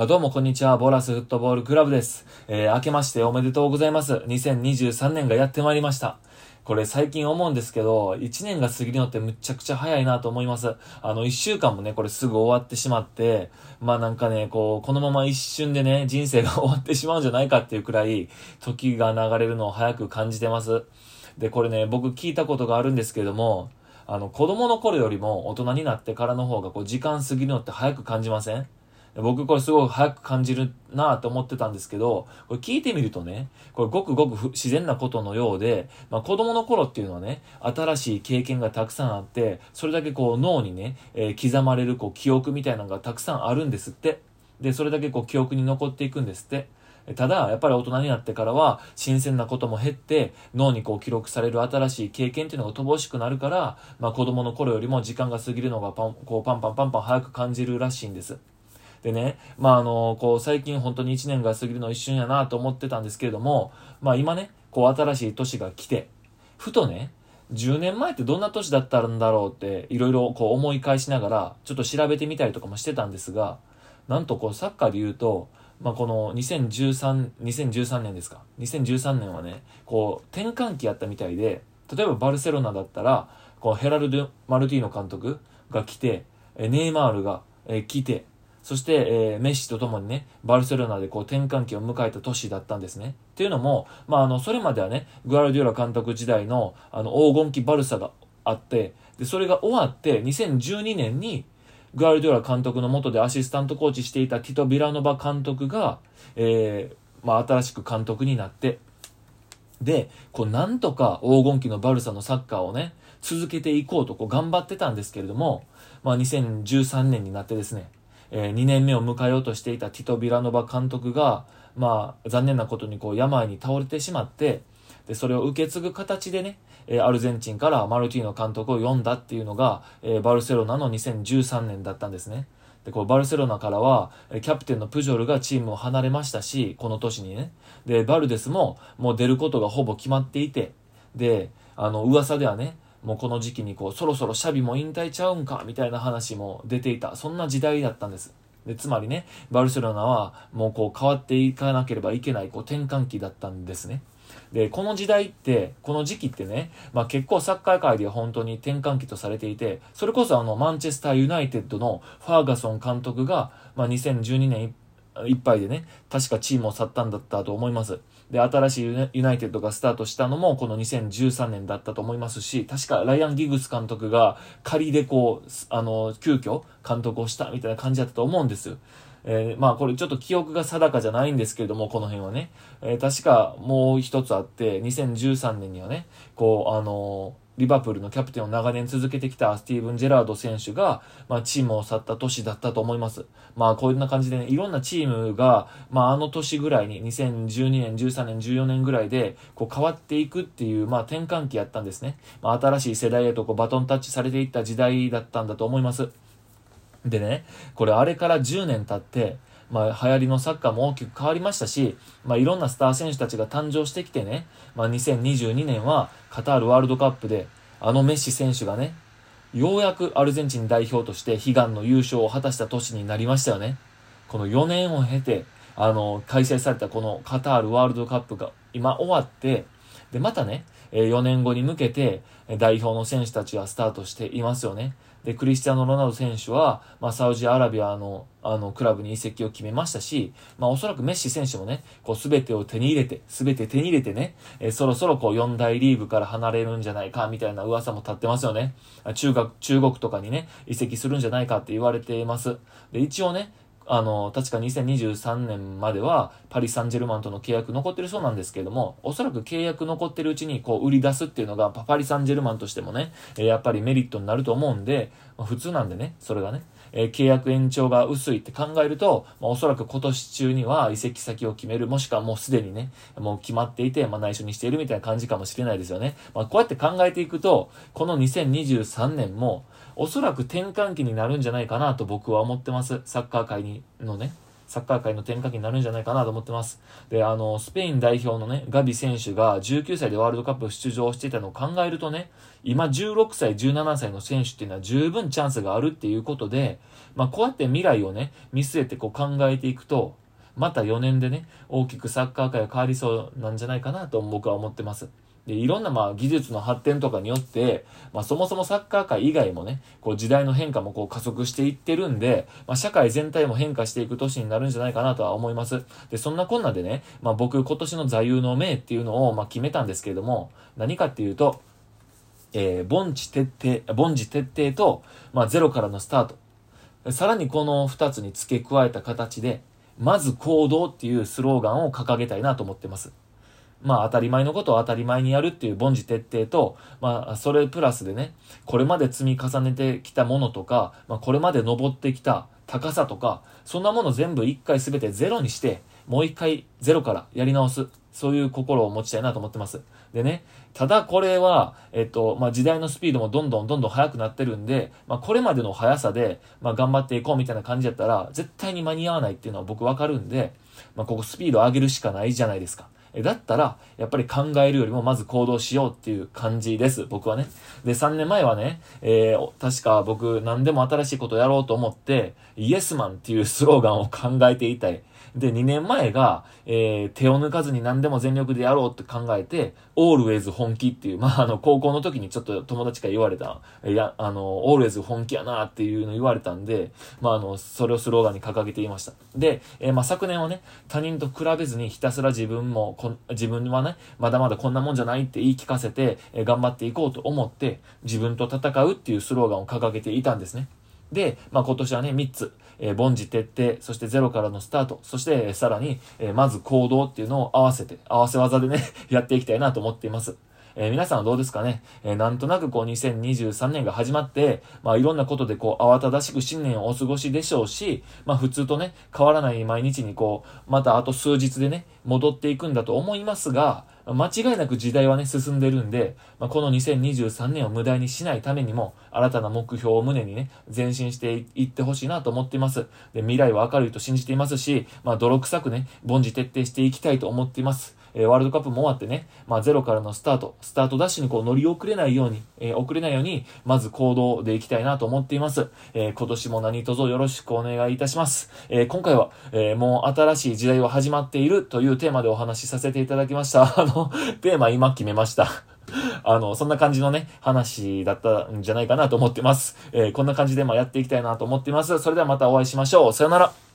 あどうもこんにちは。ボラスフットボールクラブです。えー、明けましておめでとうございます。2023年がやってまいりました。これ最近思うんですけど、1年が過ぎるのってむちゃくちゃ早いなと思います。あの、1週間もね、これすぐ終わってしまって、まあなんかね、こう、このまま一瞬でね、人生が終わってしまうんじゃないかっていうくらい、時が流れるのを早く感じてます。で、これね、僕聞いたことがあるんですけども、あの、子供の頃よりも大人になってからの方が、こう、時間過ぎるのって早く感じません？僕これすごい早く感じるなと思ってたんですけど、これ聞いてみるとね、これごくごく自然なことのようで、まあ子供の頃っていうのはね、新しい経験がたくさんあって、それだけこう脳にね、えー刻まれるこう記憶みたいなのがたくさんあるんですって。で、それだけこう記憶に残っていくんですって。ただ、やっぱり大人になってからは、新鮮なことも減って、脳にこう記録される新しい経験っていうのが乏しくなるから、まあ子供の頃よりも時間が過ぎるのがパン、こうパンパンパンパン早く感じるらしいんです。でね、まああの、こう最近本当に1年が過ぎるの一瞬やなと思ってたんですけれども、まあ今ね、こう新しい年が来て、ふとね、10年前ってどんな年だったんだろうっていろいろこう思い返しながらちょっと調べてみたりとかもしてたんですが、なんとこうサッカーで言うと、まあ、この2013、2013年ですか。2013年はね、こう転換期やったみたいで、例えばバルセロナだったら、こうヘラルド・マルティーノ監督が来て、ネイマールが来て、そして、えーメッシと共にね、バルセロナでこう転換期を迎えた年だったんですね。っていうのも、まあ、あの、それまではね、グアルディオラ監督時代の、あの、黄金期バルサがあって、で、それが終わって、2012年に、グアルディオラ監督の下でアシスタントコーチしていたティト・ビラノバ監督が、えーまあ、新しく監督になって、で、こうなんとか黄金期のバルサのサッカーをね、続けていこうとこう頑張ってたんですけれども、まあ2013年になってですね、え2年目を迎えようとしていたティト・ビラノバ監督が、まあ残念なことにこう病に倒れてしまって、で、それを受け継ぐ形でね、えアルゼンチンからマルティーノ監督を呼んだっていうのが、えバルセロナの2013年だったんですね。で、こう、バルセロナからは、えキャプテンのプジョルがチームを離れましたし、この年にね。で、バルデスも、もう出ることがほぼ決まっていて、で、あの、噂ではね、もうこの時期にこう、そろそろシャビも引退ちゃうんか、みたいな話も出ていた。そんな時代だったんです。で、つまりね、バルセロナは、もうこう、変わっていかなければいけない、こう、転換期だったんですね。で、この時代って、この時期ってね、まあ結構サッカー界で本当に転換期とされていて、それこそあの、マンチェスターユナイテッドのファーガソン監督が、まあ2012年いっぱいでね、確かチームを去ったんだったと思います。で、新しいユナイテッドがスタートしたのもこの2013年だったと思いますし、確かライアン・ギグス監督が仮でこう、あの、急遽監督をしたみたいな感じだったと思うんです。えーまあこれちょっと記憶が定かじゃないんですけれども、この辺はね。えー確かもう一つあって、2013年にはね、こう、あのーリバプールのキャプテンを長年続けてきたスティーブン・ジェラード選手が、まあ、チームを去った年だったと思います。まあ、こんな感じでね、いろんなチームが、まあ、あの年ぐらいに、2012年、13年、14年ぐらいで、こう変わっていくっていう、まあ、転換期やったんですね。まあ、新しい世代へとこうバトンタッチされていった時代だったんだと思います。でね、これあれから10年経って、まあ、流行りのサッカーも大きく変わりましたし、まあ、いろんなスター選手たちが誕生してきてね、まあ、2022年はカタールワールドカップで、あのメッシ選手がね、ようやくアルゼンチン代表として悲願の優勝を果たした年になりましたよね。この4年を経て、あの、開催されたこのカタールワールドカップが今終わって、で、またね、4年後に向けて、代表の選手たちがスタートしていますよね。で、クリスティアーノ・ロナウド選手は、まあ、サウジアラビアの、あの、クラブに移籍を決めましたし、まあ、おそらくメッシ選手もね、こう、すべてを手に入れて、すべて手に入れてね、えーそろそろこう、四大リーグから離れるんじゃないか、みたいな噂も立ってますよね。中学、中国とかにね、移籍するんじゃないかって言われています。で、一応ね、あの、確か2023年まではパリ・サンジェルマンとの契約残ってるそうなんですけれども、おそらく契約残ってるうちにこう売り出すっていうのがパリ・サンジェルマンとしてもね、やっぱりメリットになると思うんで、ま普通なんでね、それがね、えー契約延長が薄いって考えると、まあ、おそらく今年中には移籍先を決める、もしくはもうすでにね、もう決まっていて、まあ内緒にしているみたいな感じかもしれないですよね。まあこうやって考えていくと、この2023年も、おそらく転換期になるんじゃないかなと僕は思ってます。サッカー界にのね、サッカー界の転換期になるんじゃないかなと思ってます。で、あの、スペイン代表のね、ガビ選手が19歳でワールドカップ出場していたのを考えるとね、今16歳、17歳の選手っていうのは十分チャンスがあるっていうことで、まあ、こうやって未来をね、見据えてこう考えていくと、また4年でね、大きくサッカー界が変わりそうなんじゃないかなと僕は思ってます。で、いろんなまあ技術の発展とかによって、まあそもそもサッカー界以外もね、こう時代の変化もこう加速していってるんで、まあ社会全体も変化していく年になるんじゃないかなとは思います。で、そんなこんなでね、まあ僕今年の座右の銘っていうのをまあ決めたんですけれども、何かっていうと、えー、凡事徹底、凡事徹底と、まあゼロからのスタート。さらにこの二つに付け加えた形で、まず行動っていうスローガンを掲げたいなと思ってます。まあ当たり前のことを当たり前にやるっていう凡事徹底と、まあそれプラスでね、これまで積み重ねてきたものとか、まあこれまで登ってきた高さとか、そんなもの全部一回すべてゼロにして、もう一回ゼロからやり直す。そういう心を持ちたいなと思ってます。でね、ただこれは、えっと、まあ、時代のスピードもどんどんどんどん速くなってるんで、まあ、これまでの速さで、まあ、頑張っていこうみたいな感じやったら、絶対に間に合わないっていうのは僕わかるんで、まあ、ここスピード上げるしかないじゃないですか。だったら、やっぱり考えるよりもまず行動しようっていう感じです。僕はね。で、3年前はね、えー、確か僕何でも新しいことやろうと思って、イエスマンっていうスローガンを考えていたい。で、2年前が、えー、手を抜かずに何でも全力でやろうって考えて、オールウェイズ本気っていう、まあ、あの、高校の時にちょっと友達から言われた、いや、あの、オールウェイズ本気やなっていうの言われたんで、まあ、あの、それをスローガンに掲げていました。で、えー、まあ、昨年はね、他人と比べずにひたすら自分もこ、自分はね、まだまだこんなもんじゃないって言い聞かせて、えー、頑張っていこうと思って、自分と戦うっていうスローガンを掲げていたんですね。で、まあ、今年はね、3つ、えー、凡事徹底、そしてゼロからのスタート、そして、さらに、え、まず行動っていうのを合わせて、合わせ技でね やっていきたいなと思っています。えー、皆さんはどうですかね、えー、なんとなくこう2023年が始まって、まあいろんなことでこう慌ただしく新年をお過ごしでしょうし、まあ普通とね、変わらない毎日にこう、またあと数日でね、戻っていくんだと思いますが、間違いなく時代はね、進んでるんで、まあ、この2023年を無駄にしないためにも、新たな目標を胸にね、前進していってほしいなと思っています。で、未来は明るいと信じていますし、まあ、泥臭くね、凡事徹底していきたいと思っています。え、ワールドカップも終わってね、まあ、ゼロからのスタート、スタートダッシュにこう乗り遅れないように、え、遅れないように、まず行動でいきたいなと思っています。え、今年も何卒よろしくお願いいたします。え今回は、えもう新しい時代は始まっているというテーマでお話しさせていただきました。あの、テーマ今決めました。あの、そんな感じのね、話だったんじゃないかなと思ってます。えこんな感じでまあやっていきたいなと思っています。それではまたお会いしましょう。さよなら。